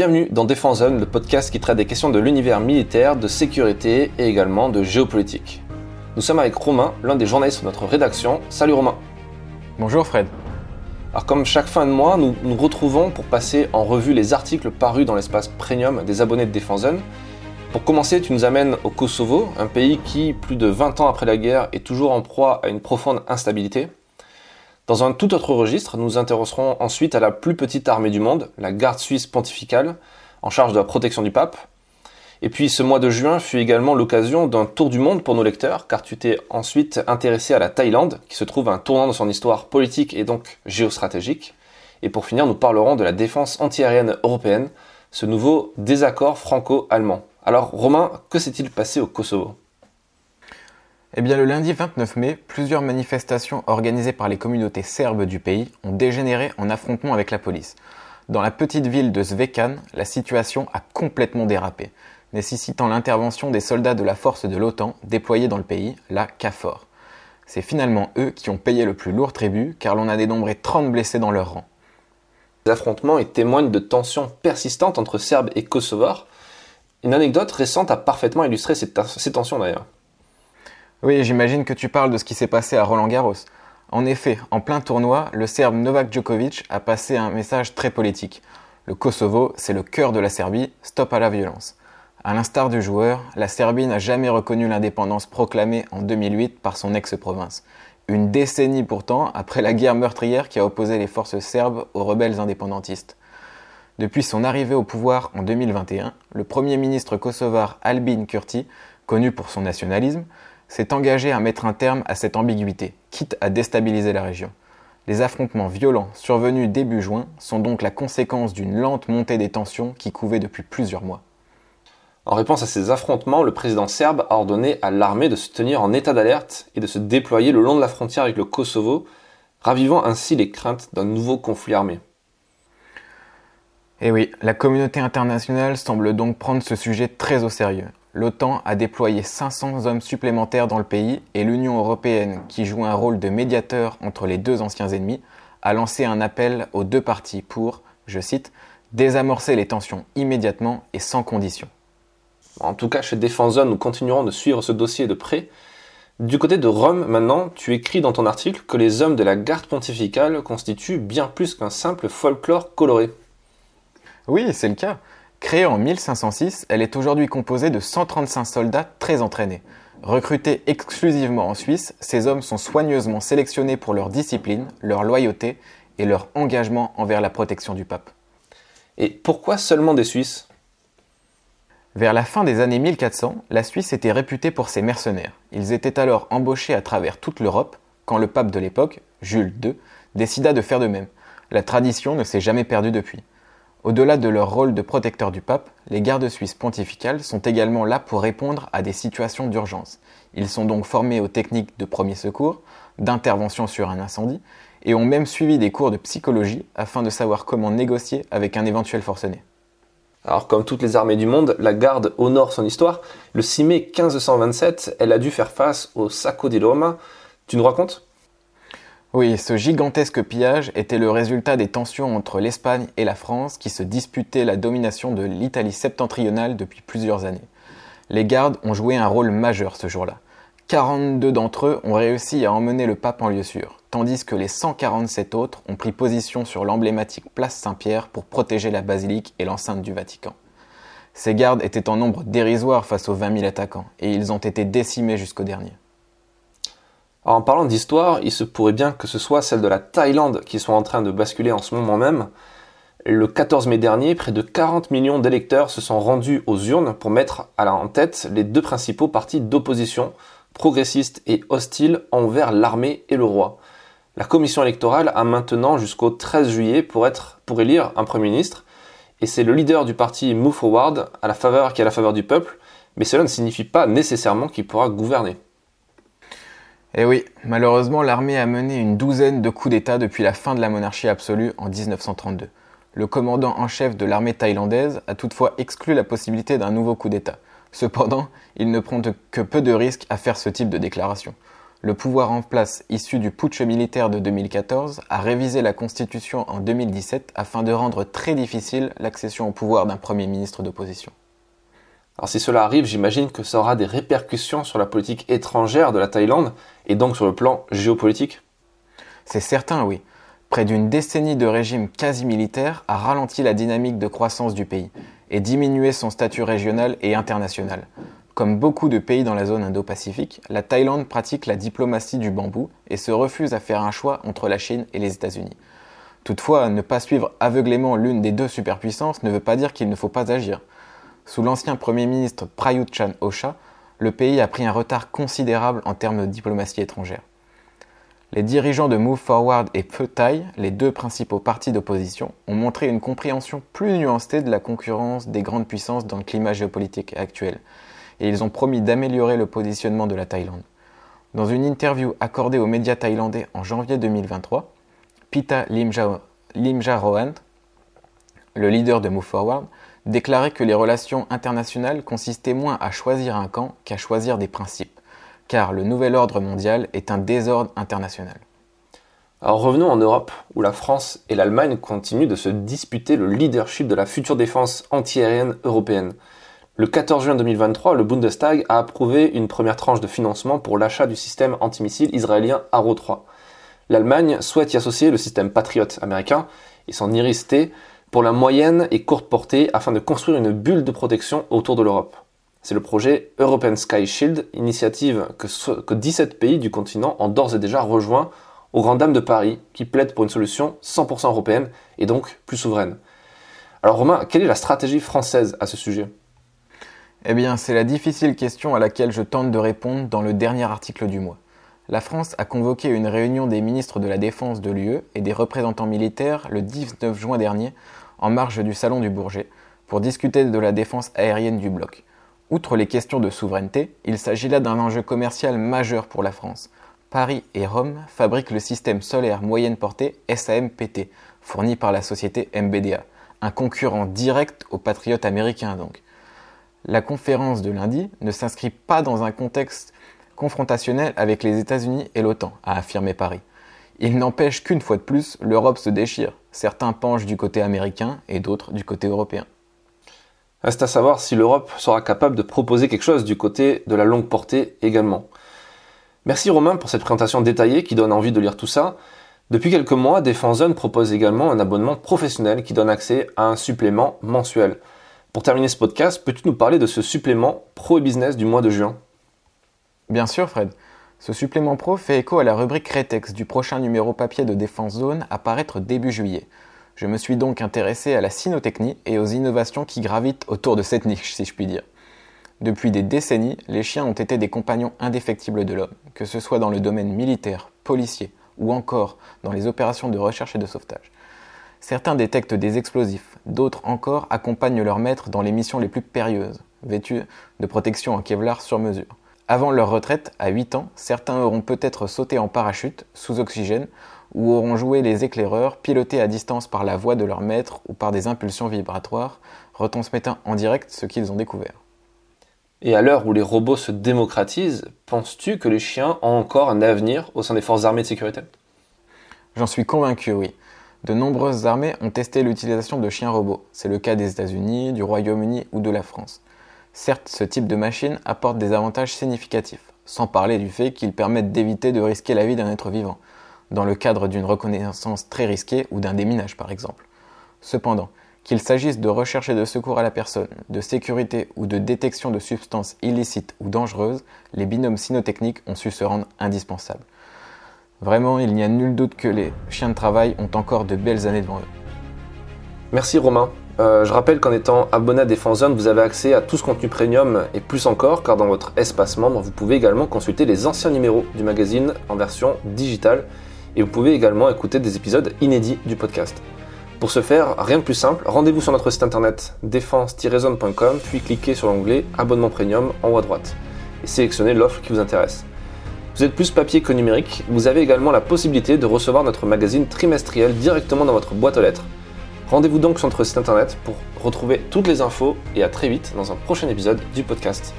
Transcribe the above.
Bienvenue dans Défense Zone, le podcast qui traite des questions de l'univers militaire, de sécurité et également de géopolitique. Nous sommes avec Romain, l'un des journalistes de notre rédaction. Salut Romain. Bonjour Fred. Alors comme chaque fin de mois, nous nous retrouvons pour passer en revue les articles parus dans l'espace premium des abonnés de Défense Zone. Pour commencer, tu nous amènes au Kosovo, un pays qui, plus de 20 ans après la guerre, est toujours en proie à une profonde instabilité. Dans un tout autre registre, nous intéresserons ensuite à la plus petite armée du monde, la garde suisse pontificale, en charge de la protection du pape. Et puis ce mois de juin fut également l'occasion d'un tour du monde pour nos lecteurs, car tu t'es ensuite intéressé à la Thaïlande, qui se trouve à un tournant de son histoire politique et donc géostratégique. Et pour finir, nous parlerons de la défense antiaérienne européenne, ce nouveau désaccord franco-allemand. Alors Romain, que s'est-il passé au Kosovo? Eh bien, le lundi 29 mai, plusieurs manifestations organisées par les communautés serbes du pays ont dégénéré en affrontement avec la police. Dans la petite ville de Zvekan, la situation a complètement dérapé, nécessitant l'intervention des soldats de la force de l'OTAN déployés dans le pays, la KFOR. C'est finalement eux qui ont payé le plus lourd tribut car l'on a dénombré 30 blessés dans leur rang. Les affrontements témoignent de tensions persistantes entre Serbes et Kosovars. Une anecdote récente a parfaitement illustré ces tensions d'ailleurs. Oui, j'imagine que tu parles de ce qui s'est passé à Roland Garros. En effet, en plein tournoi, le Serbe Novak Djokovic a passé un message très politique. Le Kosovo, c'est le cœur de la Serbie, stop à la violence. À l'instar du joueur, la Serbie n'a jamais reconnu l'indépendance proclamée en 2008 par son ex-province. Une décennie pourtant après la guerre meurtrière qui a opposé les forces serbes aux rebelles indépendantistes. Depuis son arrivée au pouvoir en 2021, le premier ministre kosovar Albin Kurti, connu pour son nationalisme, s'est engagé à mettre un terme à cette ambiguïté, quitte à déstabiliser la région. Les affrontements violents survenus début juin sont donc la conséquence d'une lente montée des tensions qui couvaient depuis plusieurs mois. En réponse à ces affrontements, le président serbe a ordonné à l'armée de se tenir en état d'alerte et de se déployer le long de la frontière avec le Kosovo, ravivant ainsi les craintes d'un nouveau conflit armé. Eh oui, la communauté internationale semble donc prendre ce sujet très au sérieux l'OTAN a déployé 500 hommes supplémentaires dans le pays et l'Union européenne, qui joue un rôle de médiateur entre les deux anciens ennemis, a lancé un appel aux deux parties pour, je cite, désamorcer les tensions immédiatement et sans condition. En tout cas, chez Défense Zone, nous continuerons de suivre ce dossier de près. Du côté de Rome, maintenant, tu écris dans ton article que les hommes de la garde pontificale constituent bien plus qu'un simple folklore coloré. Oui, c'est le cas. Créée en 1506, elle est aujourd'hui composée de 135 soldats très entraînés. Recrutés exclusivement en Suisse, ces hommes sont soigneusement sélectionnés pour leur discipline, leur loyauté et leur engagement envers la protection du pape. Et pourquoi seulement des Suisses? Vers la fin des années 1400, la Suisse était réputée pour ses mercenaires. Ils étaient alors embauchés à travers toute l'Europe quand le pape de l'époque, Jules II, décida de faire de même. La tradition ne s'est jamais perdue depuis. Au-delà de leur rôle de protecteur du pape, les gardes suisses pontificales sont également là pour répondre à des situations d'urgence. Ils sont donc formés aux techniques de premier secours, d'intervention sur un incendie, et ont même suivi des cours de psychologie afin de savoir comment négocier avec un éventuel forcené. Alors comme toutes les armées du monde, la garde honore son histoire. Le 6 mai 1527, elle a dû faire face au Sacco di Roma. Tu nous racontes? Oui, ce gigantesque pillage était le résultat des tensions entre l'Espagne et la France qui se disputaient la domination de l'Italie septentrionale depuis plusieurs années. Les gardes ont joué un rôle majeur ce jour-là. 42 d'entre eux ont réussi à emmener le pape en lieu sûr, tandis que les 147 autres ont pris position sur l'emblématique place Saint-Pierre pour protéger la basilique et l'enceinte du Vatican. Ces gardes étaient en nombre dérisoire face aux 20 000 attaquants, et ils ont été décimés jusqu'au dernier en parlant d'histoire, il se pourrait bien que ce soit celle de la Thaïlande qui soit en train de basculer en ce moment même. Le 14 mai dernier, près de 40 millions d'électeurs se sont rendus aux urnes pour mettre à la en tête les deux principaux partis d'opposition, progressistes et hostiles envers l'armée et le roi. La commission électorale a maintenant jusqu'au 13 juillet pour, élire un Premier ministre, et c'est le leader du parti Move Forward qui est à la faveur du peuple, mais cela ne signifie pas nécessairement qu'il pourra gouverner. Eh oui, malheureusement, l'armée a mené une douzaine de coups d'État depuis la fin de la monarchie absolue en 1932. Le commandant en chef de l'armée thaïlandaise a toutefois exclu la possibilité d'un nouveau coup d'État. Cependant, il ne prend que peu de risques à faire ce type de déclaration. Le pouvoir en place, issu du putsch militaire de 2014, a révisé la constitution en 2017 afin de rendre très difficile l'accession au pouvoir d'un Premier ministre d'opposition. Alors si cela arrive, j'imagine que ça aura des répercussions sur la politique étrangère de la Thaïlande et donc sur le plan géopolitique C'est certain, oui. Près d'une décennie de régime quasi militaire a ralenti la dynamique de croissance du pays et diminué son statut régional et international. Comme beaucoup de pays dans la zone Indo-Pacifique, la Thaïlande pratique la diplomatie du bambou et se refuse à faire un choix entre la Chine et les États-Unis. Toutefois, ne pas suivre aveuglément l'une des deux superpuissances ne veut pas dire qu'il ne faut pas agir. Sous l'ancien Premier ministre Prayut Chan Ocha, le pays a pris un retard considérable en termes de diplomatie étrangère. Les dirigeants de Move Forward et Pheu Thai, les deux principaux partis d'opposition, ont montré une compréhension plus nuancée de la concurrence des grandes puissances dans le climat géopolitique actuel et ils ont promis d'améliorer le positionnement de la Thaïlande. Dans une interview accordée aux médias thaïlandais en janvier 2023, Pita Limja, Rohan, le leader de Move Forward, déclarait que les relations internationales consistaient moins à choisir un camp qu'à choisir des principes, car le nouvel ordre mondial est un désordre international. Alors revenons en Europe, où la France et l'Allemagne continuent de se disputer le leadership de la future défense antiaérienne européenne. Le 14 juin 2023, le Bundestag a approuvé une première tranche de financement pour l'achat du système antimissile israélien Arrow 3. L'Allemagne souhaite y associer le système Patriot américain et son Iris-T pour la moyenne et courte portée afin de construire une bulle de protection autour de l'Europe. C'est le projet European Sky Shield, initiative que, que 17 pays du continent ont d'ores et déjà rejoint aux grandes dames de Paris qui plaident pour une solution 100% européenne et donc plus souveraine. Alors Romain, quelle est la stratégie française à ce sujet? Eh bien, c'est la difficile question à laquelle je tente de répondre dans le dernier article du mois. La France a convoqué une réunion des ministres de la Défense de l'UE et des représentants militaires le 19 juin dernier, en marge du Salon du Bourget, pour discuter de la défense aérienne du bloc. Outre les questions de souveraineté, il s'agit là d'un enjeu commercial majeur pour la France. Paris et Rome fabriquent le système solaire moyenne portée SAMPT, fourni par la société MBDA, un concurrent direct aux patriotes américains donc. La conférence de lundi ne s'inscrit pas dans un contexte confrontationnel avec les États-Unis et l'OTAN, a affirmé Paris. Il n'empêche qu'une fois de plus, l'Europe se déchire. Certains penchent du côté américain et d'autres du côté européen. Reste à savoir si l'Europe sera capable de proposer quelque chose du côté de la longue portée également. Merci Romain pour cette présentation détaillée qui donne envie de lire tout ça. Depuis quelques mois, Defense propose également un abonnement professionnel qui donne accès à un supplément mensuel. Pour terminer ce podcast, peux-tu nous parler de ce supplément Pro et Business du mois de juin? Bien sûr, Fred. Ce supplément pro fait écho à la rubrique Retex du prochain numéro papier de Défense Zone à paraître début juillet. Je me suis donc intéressé à la cynotechnie et aux innovations qui gravitent autour de cette niche, si je puis dire. Depuis des décennies, les chiens ont été des compagnons indéfectibles de l'homme, que ce soit dans le domaine militaire, policier ou encore dans les opérations de recherche et de sauvetage. Certains détectent des explosifs, d'autres encore accompagnent leurs maîtres dans les missions les plus périlleuses, vêtus de protection en Kevlar sur mesure. Avant leur retraite, à 8 ans, certains auront peut-être sauté en parachute, sous oxygène, ou auront joué les éclaireurs, pilotés à distance par la voix de leur maître ou par des impulsions vibratoires, retransmettant en direct ce qu'ils ont découvert. Et à l'heure où les robots se démocratisent, penses-tu que les chiens ont encore un avenir au sein des forces armées de sécurité? J'en suis convaincu, oui. De nombreuses armées ont testé l'utilisation de chiens robots. C'est le cas des États-Unis, du Royaume-Uni ou de la France. Certes, ce type de machine apporte des avantages significatifs, sans parler du fait qu'ils permettent d'éviter de risquer la vie d'un être vivant, dans le cadre d'une reconnaissance très risquée ou d'un déminage par exemple. Cependant, qu'il s'agisse de recherche et de secours à la personne, de sécurité ou de détection de substances illicites ou dangereuses, les binômes cynotechniques ont su se rendre indispensables. Vraiment, il n'y a nul doute que les chiens de travail ont encore de belles années devant eux. Merci Romain. Euh, je rappelle qu'en étant abonné à Défense Zone, vous avez accès à tout ce contenu premium et plus encore, car dans votre espace membre, vous pouvez également consulter les anciens numéros du magazine en version digitale et vous pouvez également écouter des épisodes inédits du podcast. Pour ce faire, rien de plus simple, rendez-vous sur notre site internet défense-zone.com, puis cliquez sur l'onglet Abonnement Premium en haut à droite et sélectionnez l'offre qui vous intéresse. Vous êtes plus papier que numérique, vous avez également la possibilité de recevoir notre magazine trimestriel directement dans votre boîte aux lettres. Rendez-vous donc sur notre site internet pour retrouver toutes les infos et à très vite dans un prochain épisode du podcast.